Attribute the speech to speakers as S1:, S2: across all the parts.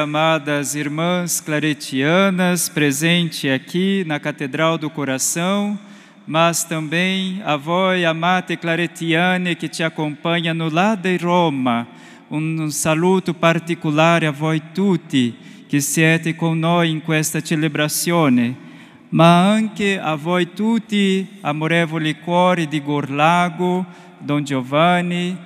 S1: Amadas irmãs claretianas, presente aqui na Catedral do Coração, mas também a voi amate claretiane que te acompanha no lado de Roma. Um saluto particolare a voi tutti che siete con noi in questa celebrazione, ma anche a voi tutti, amorevoli cuori di Gorlago, Don Giovanni,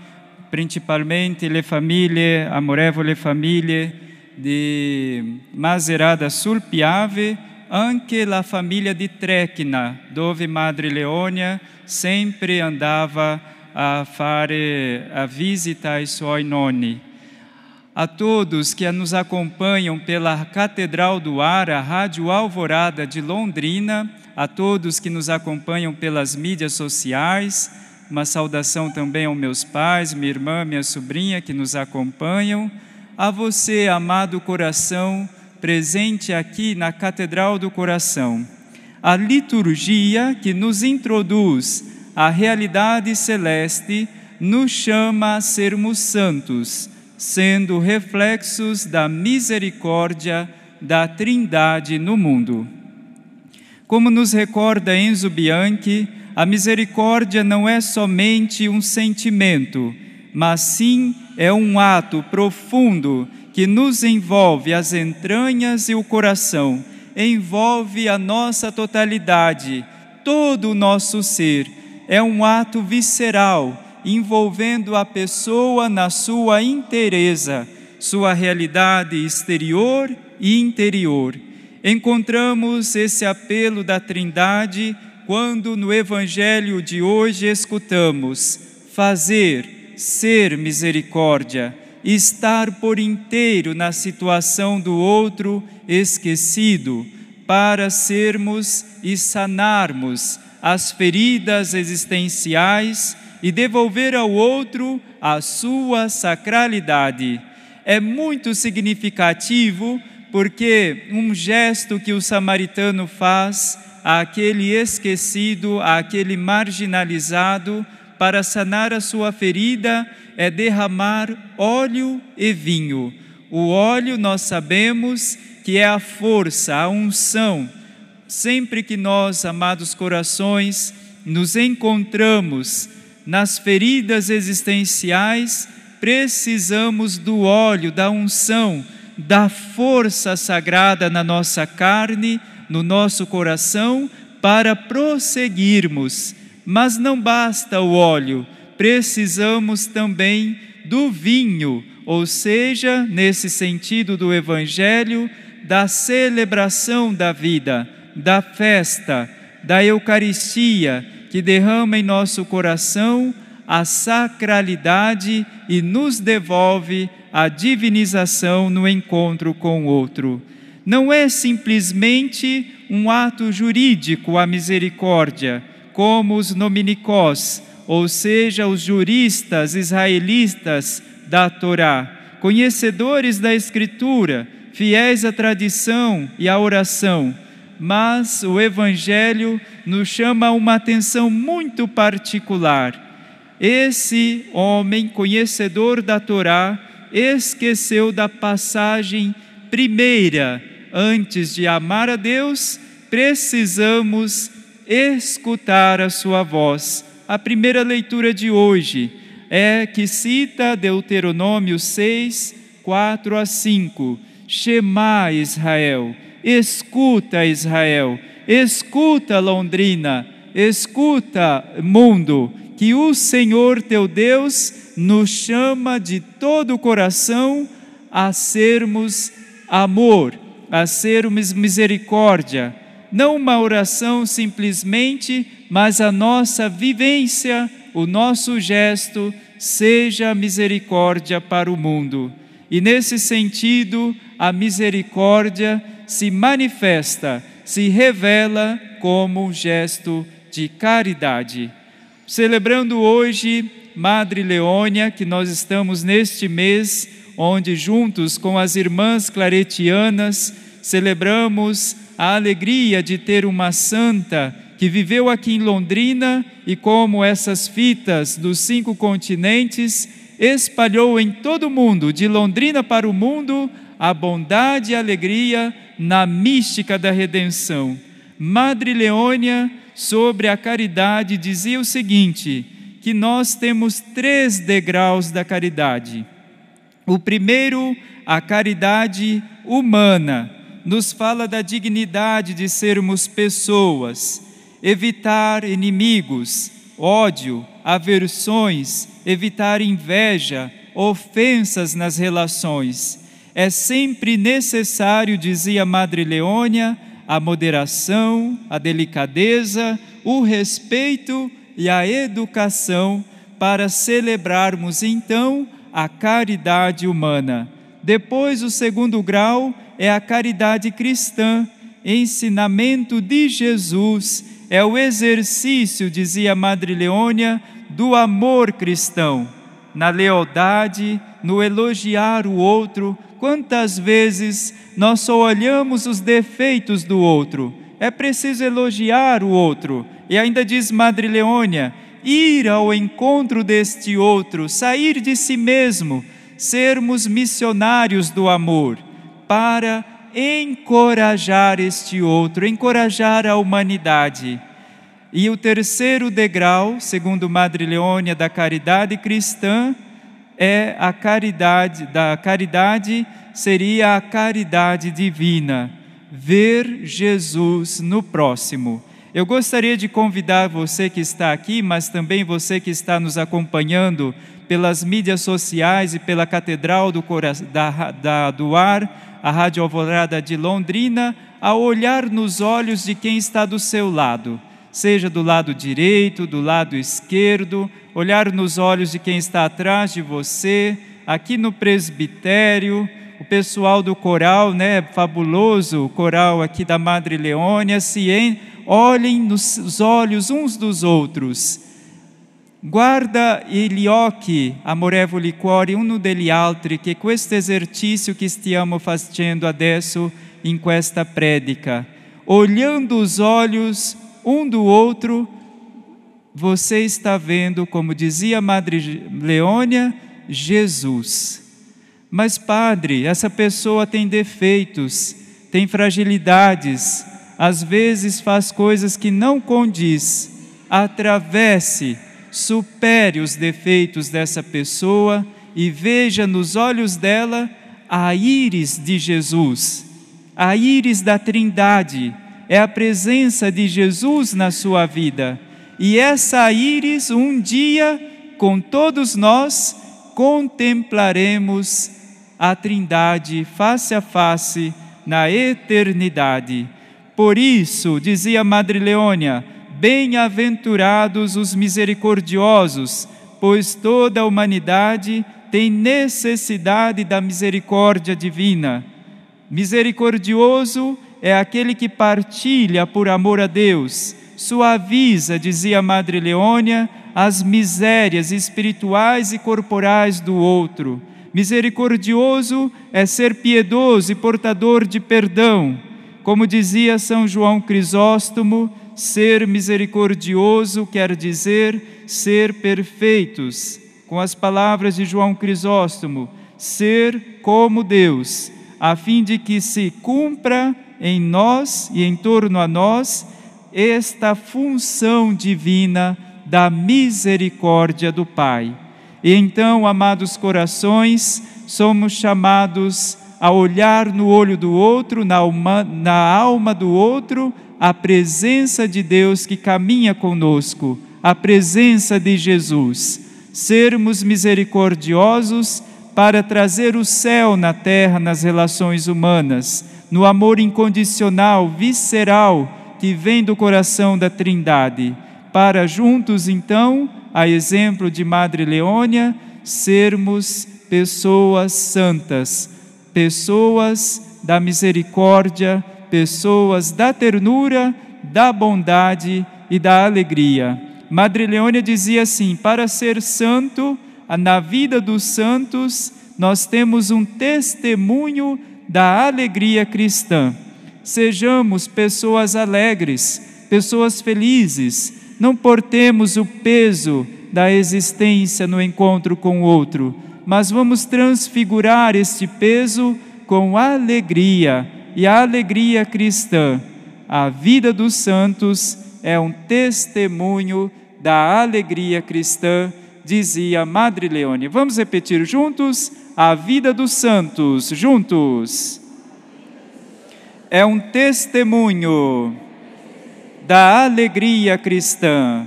S1: principalmente le famiglie, amorevoli famiglie di Maserada sul Piave, anche la famiglia di Trecna, dove Madre Leônia sempre andava a fare a visita ai suoi nonni. A todos que nos acompanham pela Catedral do Ar, a Rádio Alvorada de Londrina, a todos que nos acompanham pelas mídias sociais, uma saudação também aos meus pais, minha irmã, minha sobrinha que nos acompanham a você, amado coração, presente aqui na Catedral do Coração. A liturgia que nos introduz à realidade celeste nos chama a sermos santos, sendo reflexos da misericórdia da Trindade no mundo. Como nos recorda Enzo Bianchi, a misericórdia não é somente um sentimento, mas sim é um ato profundo que nos envolve as entranhas e o coração, envolve a nossa totalidade, todo o nosso ser. É um ato visceral, envolvendo a pessoa na sua inteireza, sua realidade exterior e interior. Encontramos esse apelo da Trindade quando no Evangelho de hoje escutamos: fazer ser misericórdia, estar por inteiro na situação do outro esquecido, para sermos e sanarmos as feridas existenciais e devolver ao outro a sua sacralidade. É muito significativo porque um gesto que o samaritano faz àquele esquecido, àquele marginalizado, para sanar a sua ferida é derramar óleo e vinho. O óleo nós sabemos que é a força, a unção. Sempre que nós, amados corações, nos encontramos nas feridas existenciais, precisamos do óleo, da unção, da força sagrada na nossa carne, no nosso coração, para prosseguirmos mas não basta o óleo, precisamos também do vinho, ou seja, nesse sentido do Evangelho, da celebração da vida, da festa, da Eucaristia, que derrama em nosso coração a sacralidade e nos devolve a divinização no encontro com o outro. Não é simplesmente um ato jurídico a misericórdia, como os nominicós, ou seja, os juristas israelitas da Torá, conhecedores da Escritura, fiéis à tradição e à oração, mas o Evangelho nos chama uma atenção muito particular. Esse homem, conhecedor da Torá, esqueceu da passagem primeira. Antes de amar a Deus, precisamos escutar a sua voz. A primeira leitura de hoje é que cita Deuteronômio 6, 4 a 5. Shema Israel, escuta Israel, escuta Londrina, escuta mundo, que o Senhor teu Deus nos chama de todo o coração a sermos amor, a sermos misericórdia, não uma oração simplesmente, mas a nossa vivência, o nosso gesto, seja misericórdia para o mundo. E nesse sentido, a misericórdia se manifesta, se revela como um gesto de caridade. Celebrando hoje Madre Leônia, que nós estamos neste mês, onde juntos com as irmãs claretianas celebramos a alegria de ter uma santa que viveu aqui em Londrina e, como essas fitas dos cinco continentes, espalhou em todo o mundo, de Londrina para o mundo, a bondade e a alegria na mística da redenção. Madre Leônia, sobre a caridade, dizia o seguinte: que nós temos três degraus da caridade. O primeiro, a caridade humana, nos fala da dignidade de sermos pessoas, evitar inimigos, ódio, aversões, evitar inveja, ofensas nas relações. É sempre necessário, dizia Madre Leônia, a moderação, a delicadeza, o respeito e a educação para celebrarmos então a caridade humana. Depois, o segundo grau é a caridade cristã, ensinamento de Jesus, é o exercício, dizia Madre Leônia, do amor cristão, na lealdade, no elogiar o outro. Quantas vezes nós só olhamos os defeitos do outro? É preciso elogiar o outro. E ainda diz Madre Leônia: ir ao encontro deste outro, sair de si mesmo, sermos missionários do amor, para encorajar este outro, encorajar a humanidade. E o terceiro degrau, segundo Madre Leônia, da caridade cristã, é a caridade, da caridade seria a caridade divina, ver Jesus no próximo. Eu gostaria de convidar você que está aqui, mas também você que está nos acompanhando pelas mídias sociais e pela Catedral do, da, da, do Ar, a Rádio Alvorada de Londrina, a olhar nos olhos de quem está do seu lado, seja do lado direito, do lado esquerdo, olhar nos olhos de quem está atrás de você, aqui no presbitério, o pessoal do coral, né, fabuloso, o coral aqui da Madre Leônia, se en olhem nos olhos uns dos outros. Guarda gli occhi, amorevoli cuori, uno degli altri, che questo esercício que stiamo facendo adesso in questa predica, olhando os olhos um do outro, você está vendo, como dizia Madre Leônia, Jesus. Mas, Padre, essa pessoa tem defeitos, tem fragilidades, às vezes faz coisas que não condiz, atravesse, supere os defeitos dessa pessoa e veja nos olhos dela a íris de Jesus, a íris da Trindade, é a presença de Jesus na sua vida. E essa íris, um dia, com todos nós, contemplaremos a Trindade face a face na eternidade. Por isso, dizia Madre Leônia, bem-aventurados os misericordiosos, pois toda a humanidade tem necessidade da misericórdia divina. Misericordioso é aquele que partilha por amor a Deus, suaviza, dizia Madre Leônia, as misérias espirituais e corporais do outro. Misericordioso é ser piedoso e portador de perdão como dizia São João Crisóstomo, ser misericordioso quer dizer ser perfeitos. Com as palavras de João Crisóstomo, ser como Deus, a fim de que se cumpra em nós e em torno a nós esta função divina da misericórdia do Pai. E então, amados corações, somos chamados a olhar no olho do outro, na alma, na alma do outro, a presença de Deus que caminha conosco, a presença de Jesus. Sermos misericordiosos para trazer o céu na terra nas relações humanas, no amor incondicional, visceral, que vem do coração da Trindade, para juntos então, a exemplo de Madre Leônia, sermos pessoas santas pessoas da misericórdia, pessoas da ternura, da bondade e da alegria. Madre Leônia dizia assim: para ser santo, na vida dos santos, nós temos um testemunho da alegria cristã. Sejamos pessoas alegres, pessoas felizes, não portemos o peso da existência no encontro com o outro, mas vamos transfigurar este peso com alegria e a alegria cristã. A vida dos santos é um testemunho da alegria cristã, dizia Madre Leone. Vamos repetir juntos? A vida dos santos, juntos. É um testemunho da alegria cristã.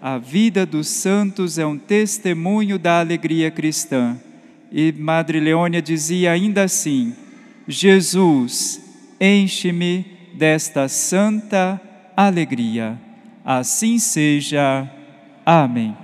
S1: A vida dos santos é um testemunho da alegria cristã. E Madre Leônia dizia ainda assim: Jesus, enche-me desta santa alegria. Assim seja. Amém.